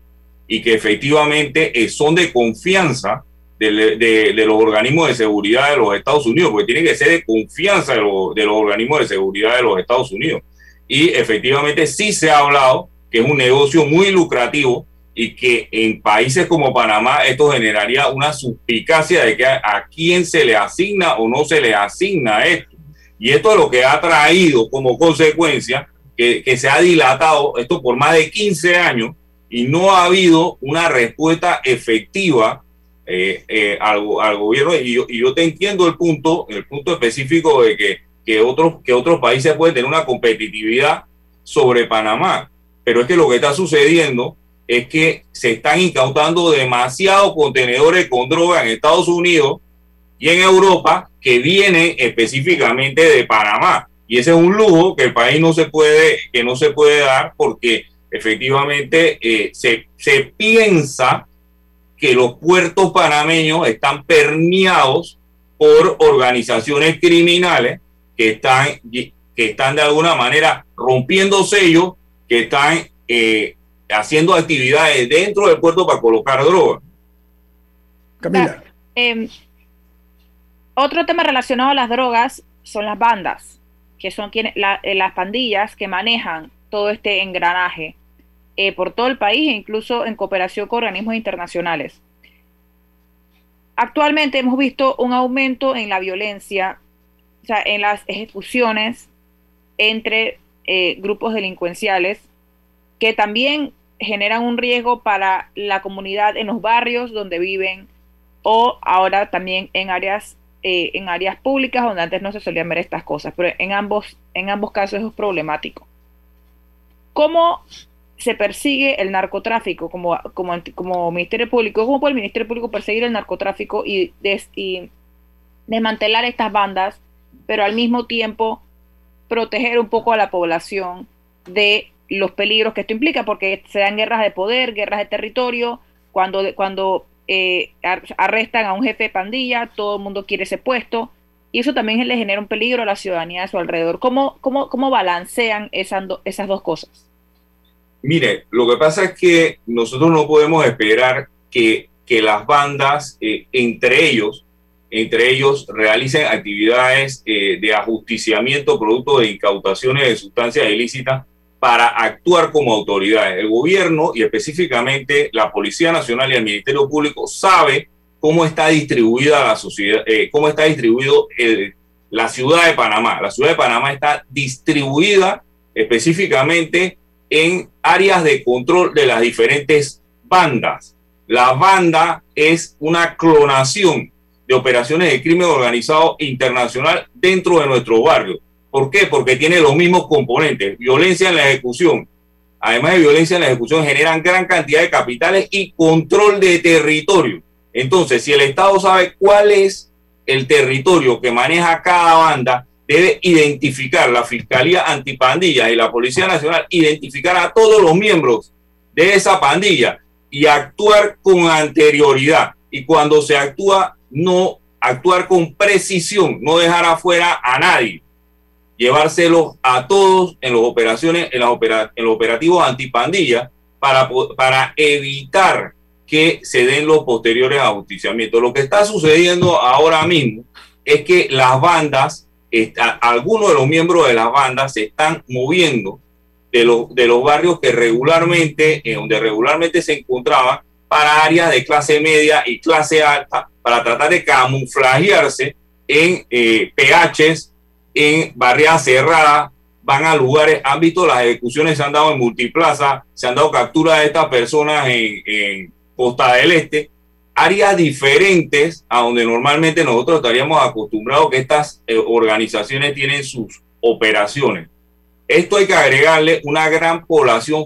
y que efectivamente eh, son de confianza de, de, los organismos de seguridad de los Estados Unidos, porque tienen que ser de confianza de, de los organismos de seguridad de los Estados Unidos. Y efectivamente sí se ha hablado que es un negocio muy lucrativo y que en países como Panamá esto generaría una suspicacia de que a, a quién se le asigna o no se le asigna esto. Y esto es lo que ha traído como consecuencia que, se ha dilatado esto por más de 15 años y no ha habido una respuesta efectiva eh, eh, al, gobierno. Y yo, y yo, te entiendo el punto, el punto específico de que, que, otros, que otros países pueden tener una competitividad sobre Panamá. Pero es que lo que está sucediendo es que se están incautando demasiados contenedores con droga en Estados Unidos y en Europa que viene específicamente de Panamá. Y ese es un lujo que el país no se puede, que no se puede dar porque efectivamente eh, se, se piensa que los puertos panameños están permeados por organizaciones criminales que están, que están de alguna manera rompiendo sellos, que están eh, haciendo actividades dentro del puerto para colocar drogas. Camila. Em, otro tema relacionado a las drogas son las bandas, que son quienes, eh, las pandillas que manejan todo este engranaje eh, por todo el país e incluso en cooperación con organismos internacionales. Actualmente hemos visto un aumento en la violencia, o sea, en las ejecuciones entre eh, grupos delincuenciales que también generan un riesgo para la comunidad en los barrios donde viven o ahora también en áreas eh, en áreas públicas donde antes no se solían ver estas cosas, pero en ambos, en ambos casos es problemático. ¿Cómo se persigue el narcotráfico como, como, como Ministerio Público? ¿Cómo puede el Ministerio Público perseguir el narcotráfico y, desmantelar estas bandas, pero al mismo tiempo proteger un poco a la población de los peligros que esto implica, porque se dan guerras de poder, guerras de territorio, cuando, cuando eh, arrestan a un jefe de pandilla, todo el mundo quiere ese puesto, y eso también le genera un peligro a la ciudadanía de su alrededor. ¿Cómo, cómo, cómo balancean esas, esas dos cosas? Mire, lo que pasa es que nosotros no podemos esperar que, que las bandas, eh, entre ellos, entre ellos realicen actividades eh, de ajusticiamiento producto de incautaciones de sustancias ilícitas para actuar como autoridades. El gobierno y específicamente la Policía Nacional y el Ministerio Público sabe cómo está distribuida la sociedad, eh, cómo está distribuido la ciudad de Panamá. La ciudad de Panamá está distribuida específicamente en áreas de control de las diferentes bandas. La banda es una clonación de operaciones de crimen organizado internacional dentro de nuestro barrio. ¿Por qué? Porque tiene los mismos componentes. Violencia en la ejecución. Además de violencia en la ejecución, generan gran cantidad de capitales y control de territorio. Entonces, si el Estado sabe cuál es el territorio que maneja cada banda, debe identificar la Fiscalía Antipandilla y la Policía Nacional, identificar a todos los miembros de esa pandilla y actuar con anterioridad. Y cuando se actúa, no actuar con precisión, no dejar afuera a nadie llevárselo a todos en, las operaciones, en, las en los operativos antipandilla para, para evitar que se den los posteriores ajusticiamientos. Lo que está sucediendo ahora mismo es que las bandas, algunos de los miembros de las bandas se están moviendo de, los de los barrios que regularmente, eh, donde regularmente se encontraban, para áreas de clase media y clase alta, para tratar de camuflajearse en eh, PHs en barriadas cerradas, van a lugares, visto las ejecuciones se han dado en multiplaza, se han dado capturas de estas personas en, Costa del Este, áreas diferentes a donde normalmente nosotros estaríamos acostumbrados que estas eh, organizaciones tienen sus operaciones. Esto hay que agregarle una gran población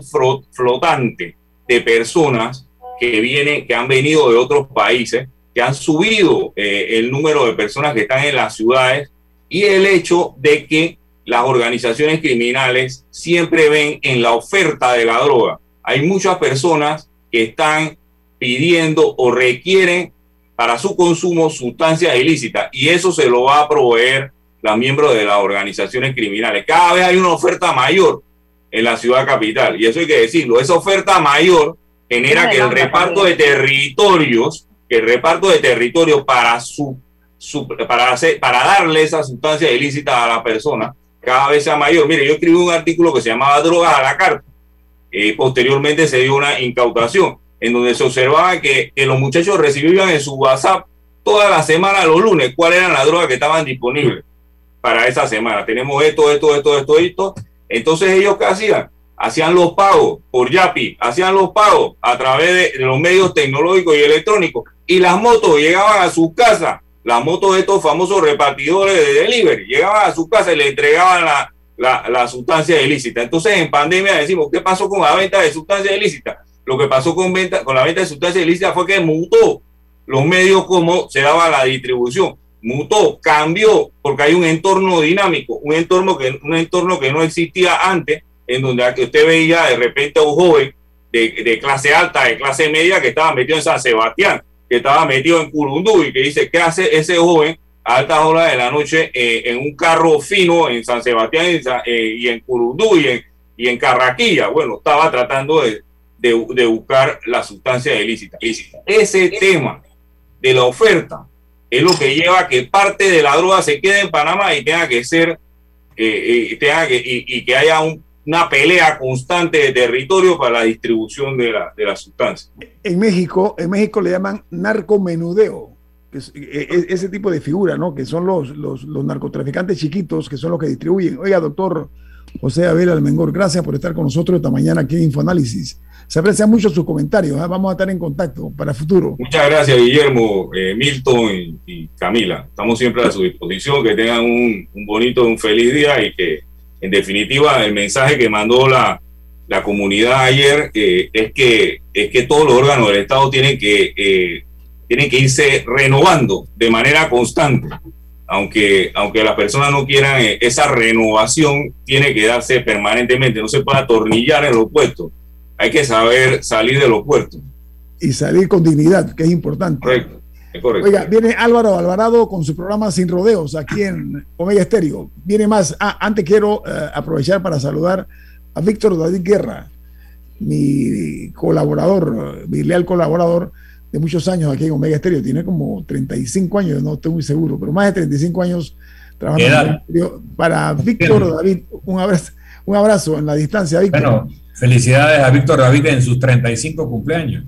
flotante de personas que vienen, que han venido de otros países, que han subido eh, el número de personas que están en las ciudades y el hecho de que las organizaciones criminales siempre ven en la oferta de la droga. Hay muchas personas que están pidiendo o requieren para su consumo sustancias ilícitas y eso se lo va a proveer los miembros de las organizaciones criminales. Cada vez hay una oferta mayor en la ciudad capital y eso hay que decirlo. Esa oferta mayor genera que el reparto de territorios, que el reparto de territorios para su para, hacer, para darle esa sustancia ilícita a la persona cada vez sea mayor. Mire, yo escribí un artículo que se llamaba Drogas a la carta. y posteriormente se dio una incautación en donde se observaba que, que, los muchachos recibían en su WhatsApp toda la semana, los lunes, cuáles eran las drogas que estaban disponibles para esa semana. Tenemos esto, esto, esto, esto, esto. Entonces ellos qué hacían? Hacían los pagos por Yapi, hacían los pagos a través de los medios tecnológicos y electrónicos y las motos llegaban a sus casas la moto de estos famosos repartidores de delivery. Llegaban a su casa y le entregaban la, la, sustancia ilícita. Entonces, en pandemia decimos, ¿qué pasó con la venta de sustancia ilícita? Lo que pasó con, venta, con la venta de sustancia ilícita fue que mutó los medios como se daba la distribución. mutó, cambió, porque hay un entorno dinámico, un entorno que, un entorno que no existía antes, en donde usted veía de repente a un joven de, clase alta, de clase media, que estaba metido en San Sebastián, que estaba metido en Curundú y que dice, ¿qué hace ese joven a altas horas de la noche eh, en un carro fino en San Sebastián y en, eh, Curundú y en, y en Carraquilla? Bueno, estaba tratando de, de, buscar la sustancia ilícita. Ese tema de la oferta es lo que lleva a que parte de la droga se quede en Panamá y tenga que ser, eh, tenga que, y que haya un una pelea constante de territorio para la distribución de la, de la sustancia. En México, en México le llaman narcomenudeo, es, e, e, ese tipo de figura, ¿no? Que son los, los, los, narcotraficantes chiquitos que son los que distribuyen. Oiga, doctor José Abel Almengor, gracias por estar con nosotros esta mañana aquí en Infoanálisis. Se aprecian mucho sus comentarios, ¿eh? vamos a estar en contacto para el futuro. Muchas gracias, Guillermo, eh, Milton y, Camila. Estamos siempre a su disposición, que tengan un, un bonito, un feliz día y que en definitiva, el mensaje que mandó la, la comunidad ayer eh, es, que, es que todos los órganos del Estado tienen que, eh, tienen que irse renovando de manera constante. Aunque, aunque las personas no quieran, eh, esa renovación tiene que darse permanentemente, no se puede atornillar en los puestos. Hay que saber salir de los puertos. Y salir con dignidad, que es importante. Correcto. Oiga, viene Álvaro Alvarado con su programa Sin Rodeos aquí en Omega Estéreo. Viene más. Ah, antes quiero eh, aprovechar para saludar a Víctor David Guerra, mi colaborador, mi leal colaborador de muchos años aquí en Omega Estéreo. Tiene como 35 años, no estoy muy seguro, pero más de 35 años trabajando en Para Víctor David, un abrazo, un abrazo en la distancia, Víctor. Bueno, felicidades a Víctor David en sus 35 cumpleaños.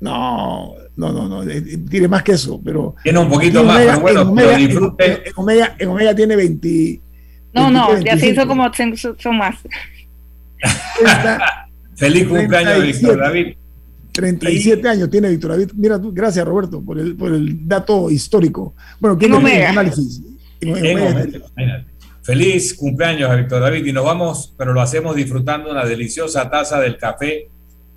No, no, no, no, eh, tiene más que eso, pero... Tiene un poquito más, pero bueno, Omega, disfrute. En, Omega, en Omega tiene 20... No, no, ya se hizo como son más. Feliz cumpleaños, Víctor David. 37 años tiene Víctor David. Mira, gracias Roberto por el, por el dato histórico. Bueno, ¿quién Omega? análisis? Feliz cumpleaños a Víctor David y nos vamos, pero lo hacemos disfrutando una deliciosa taza del café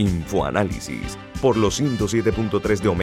Infoanálisis por los 107.3 de Omega.